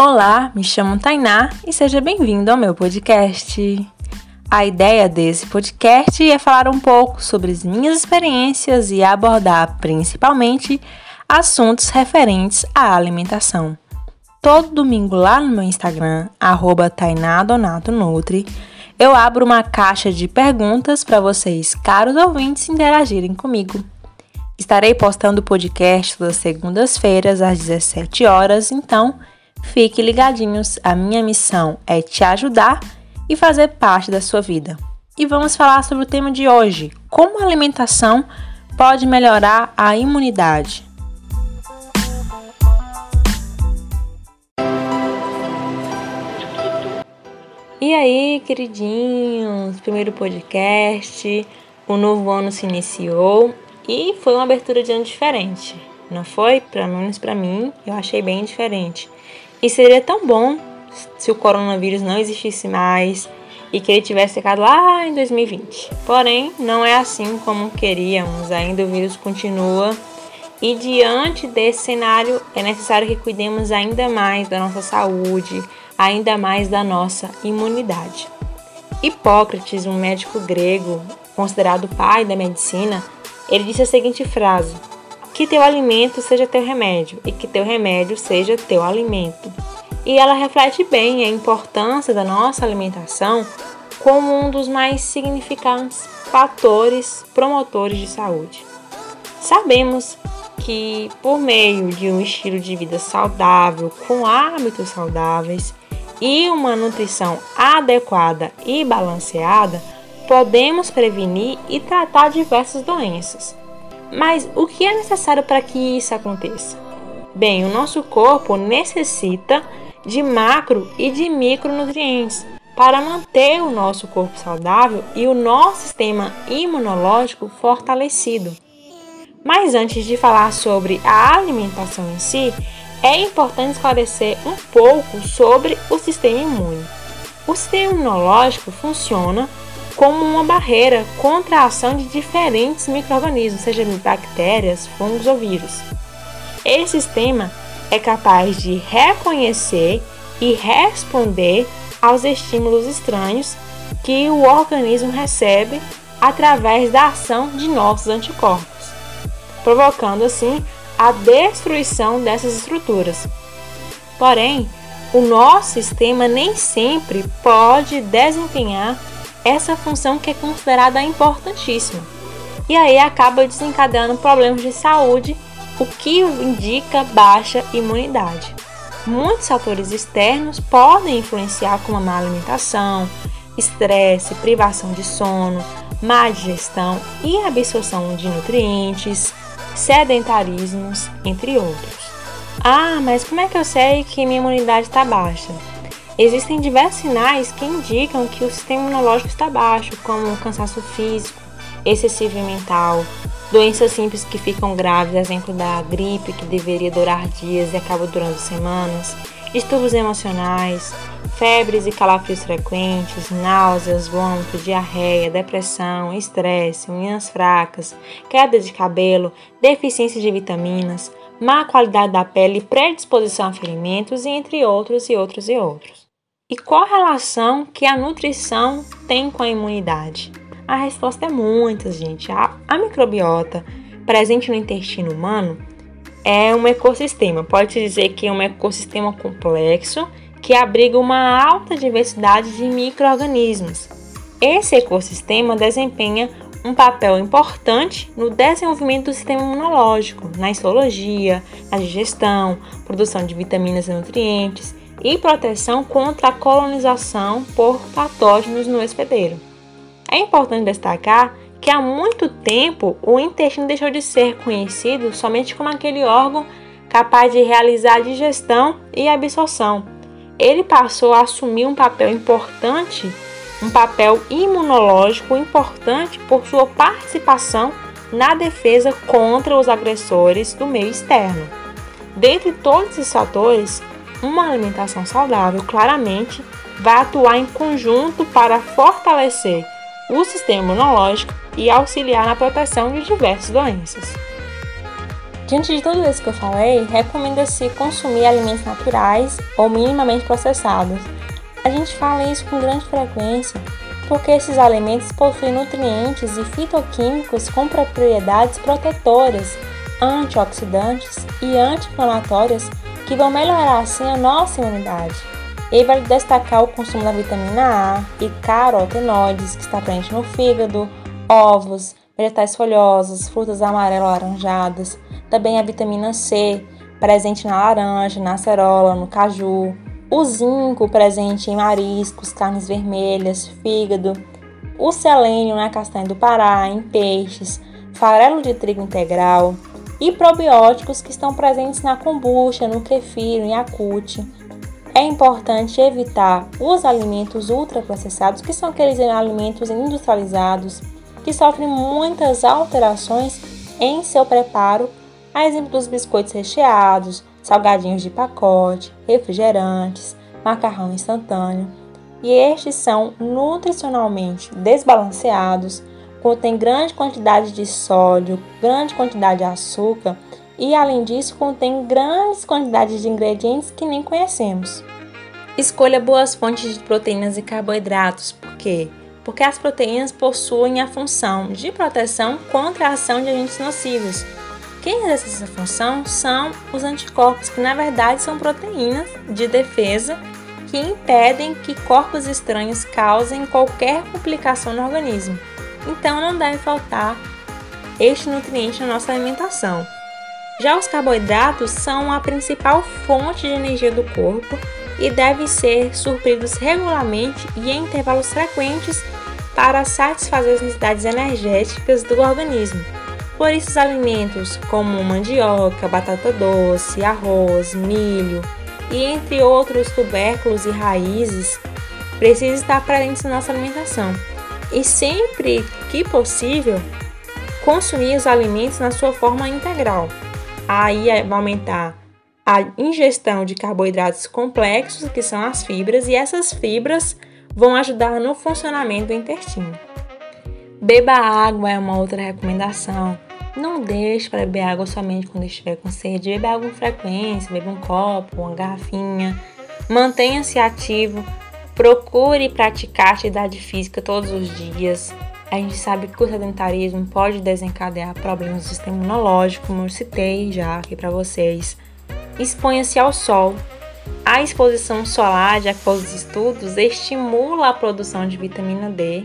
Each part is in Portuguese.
Olá, me chamo Tainá e seja bem-vindo ao meu podcast. A ideia desse podcast é falar um pouco sobre as minhas experiências e abordar principalmente assuntos referentes à alimentação. Todo domingo lá no meu Instagram, arroba Nutri, eu abro uma caixa de perguntas para vocês, caros ouvintes, interagirem comigo. Estarei postando o podcast todas segundas-feiras às 17 horas, então fique ligadinhos. A minha missão é te ajudar e fazer parte da sua vida. E vamos falar sobre o tema de hoje: como a alimentação pode melhorar a imunidade. E aí, queridinhos, primeiro podcast, o novo ano se iniciou e foi uma abertura de ano diferente, não foi? Pelo menos para mim, eu achei bem diferente. E seria tão bom se o coronavírus não existisse mais e que ele tivesse ficado lá em 2020. Porém, não é assim como queríamos, ainda o vírus continua. E diante desse cenário, é necessário que cuidemos ainda mais da nossa saúde, ainda mais da nossa imunidade. Hipócrates, um médico grego considerado pai da medicina, ele disse a seguinte frase: Que teu alimento seja teu remédio e que teu remédio seja teu alimento. E ela reflete bem a importância da nossa alimentação como um dos mais significantes fatores promotores de saúde. Sabemos que, por meio de um estilo de vida saudável, com hábitos saudáveis, e uma nutrição adequada e balanceada, podemos prevenir e tratar diversas doenças. Mas o que é necessário para que isso aconteça? Bem, o nosso corpo necessita de macro e de micronutrientes para manter o nosso corpo saudável e o nosso sistema imunológico fortalecido. Mas antes de falar sobre a alimentação em si, é importante esclarecer um pouco sobre o sistema imune. O sistema imunológico funciona como uma barreira contra a ação de diferentes microrganismos, seja bactérias, fungos ou vírus. Esse sistema é capaz de reconhecer e responder aos estímulos estranhos que o organismo recebe através da ação de nossos anticorpos, provocando assim a destruição dessas estruturas. Porém, o nosso sistema nem sempre pode desempenhar essa função que é considerada importantíssima. E aí acaba desencadeando problemas de saúde, o que indica baixa imunidade. Muitos fatores externos podem influenciar como a má alimentação, estresse, privação de sono, má digestão e absorção de nutrientes, sedentarismos, entre outros. Ah, mas como é que eu sei que minha imunidade está baixa? Existem diversos sinais que indicam que o sistema imunológico está baixo, como cansaço físico, excessivo mental, doenças simples que ficam graves, exemplo da gripe, que deveria durar dias e acaba durando semanas, distúrbios emocionais, febres e calafrios frequentes, náuseas, vômito, diarreia, depressão, estresse, unhas fracas, queda de cabelo, deficiência de vitaminas, má qualidade da pele, predisposição a ferimentos e entre outros e outros e outros. E qual relação que a nutrição tem com a imunidade? A resposta é muita, gente. A, a microbiota presente no intestino humano é um ecossistema. Pode dizer que é um ecossistema complexo que abriga uma alta diversidade de microorganismos. Esse ecossistema desempenha um papel importante no desenvolvimento do sistema imunológico, na histologia, na digestão, produção de vitaminas e nutrientes e proteção contra a colonização por patógenos no hospedeiro. É importante destacar que há muito tempo o intestino deixou de ser conhecido somente como aquele órgão capaz de realizar a digestão e absorção. Ele passou a assumir um papel importante, um papel imunológico importante por sua participação na defesa contra os agressores do meio externo. Dentre todos esses fatores, uma alimentação saudável claramente vai atuar em conjunto para fortalecer o sistema imunológico e auxiliar na proteção de diversas doenças. Diante de tudo isso que eu falei, recomenda-se consumir alimentos naturais ou minimamente processados. A gente fala isso com grande frequência porque esses alimentos possuem nutrientes e fitoquímicos com propriedades protetoras, antioxidantes e anti-inflamatórias que vão melhorar assim a nossa imunidade. E vale destacar o consumo da vitamina A e carotenoides, que está presente no fígado, ovos, vegetais folhosos, frutas amarelo-laranjadas, também a vitamina C, presente na laranja, na acerola, no caju, o zinco presente em mariscos, carnes vermelhas, fígado, o selênio na castanha do Pará, em peixes, farelo de trigo integral e probióticos que estão presentes na kombucha, no kefir, no yakult. É importante evitar os alimentos ultraprocessados, que são aqueles alimentos industrializados que sofrem muitas alterações em seu preparo, a exemplo dos biscoitos recheados, salgadinhos de pacote, refrigerantes, macarrão instantâneo. E estes são nutricionalmente desbalanceados, contêm grande quantidade de sódio, grande quantidade de açúcar e, além disso, contém grandes quantidades de ingredientes que nem conhecemos. Escolha boas fontes de proteínas e carboidratos, por quê? Porque as proteínas possuem a função de proteção contra a ação de agentes nocivos. Quem exerce essa função são os anticorpos, que na verdade são proteínas de defesa que impedem que corpos estranhos causem qualquer complicação no organismo. Então não deve faltar este nutriente na nossa alimentação. Já os carboidratos são a principal fonte de energia do corpo e devem ser supridos regularmente e em intervalos frequentes para satisfazer as necessidades energéticas do organismo. Por isso, os alimentos como mandioca, batata doce, arroz, milho e entre outros tubérculos e raízes precisam estar presentes na nossa alimentação. E sempre que possível, consumir os alimentos na sua forma integral. Aí vai aumentar a ingestão de carboidratos complexos, que são as fibras, e essas fibras vão ajudar no funcionamento do intestino. Beba água é uma outra recomendação. Não deixe para beber água somente quando estiver com sede. Beba água com frequência, beba um copo, uma garrafinha. Mantenha-se ativo. Procure praticar atividade física todos os dias. A gente sabe que o sedentarismo pode desencadear problemas do sistema imunológico, como eu citei já aqui para vocês. Exponha-se ao sol. A exposição solar, de acordo com os estudos, estimula a produção de vitamina D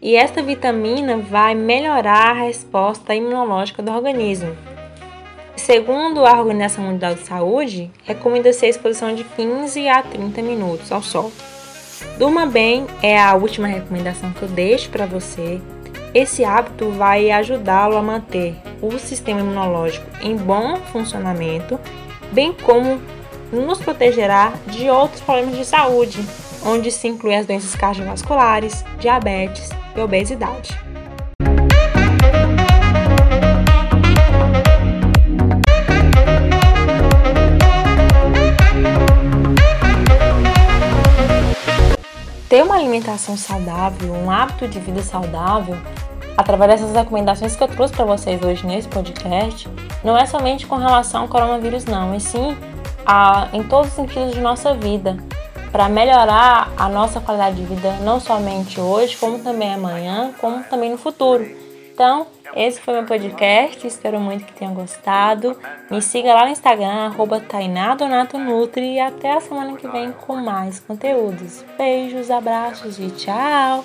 e esta vitamina vai melhorar a resposta imunológica do organismo. Segundo a Organização Mundial de Saúde, recomenda-se a exposição de 15 a 30 minutos ao sol. Durma bem é a última recomendação que eu deixo para você. Esse hábito vai ajudá-lo a manter o sistema imunológico em bom funcionamento, bem como nos protegerá de outros problemas de saúde, onde se incluem as doenças cardiovasculares, diabetes e obesidade. Alimentação saudável, um hábito de vida saudável, através dessas recomendações que eu trouxe para vocês hoje nesse podcast, não é somente com relação ao coronavírus, não, e sim a, em todos os sentidos de nossa vida, para melhorar a nossa qualidade de vida, não somente hoje, como também amanhã, como também no futuro. Então, esse foi meu podcast, espero muito que tenham gostado. Me siga lá no Instagram, arroba e até a semana que vem com mais conteúdos. Beijos, abraços e tchau!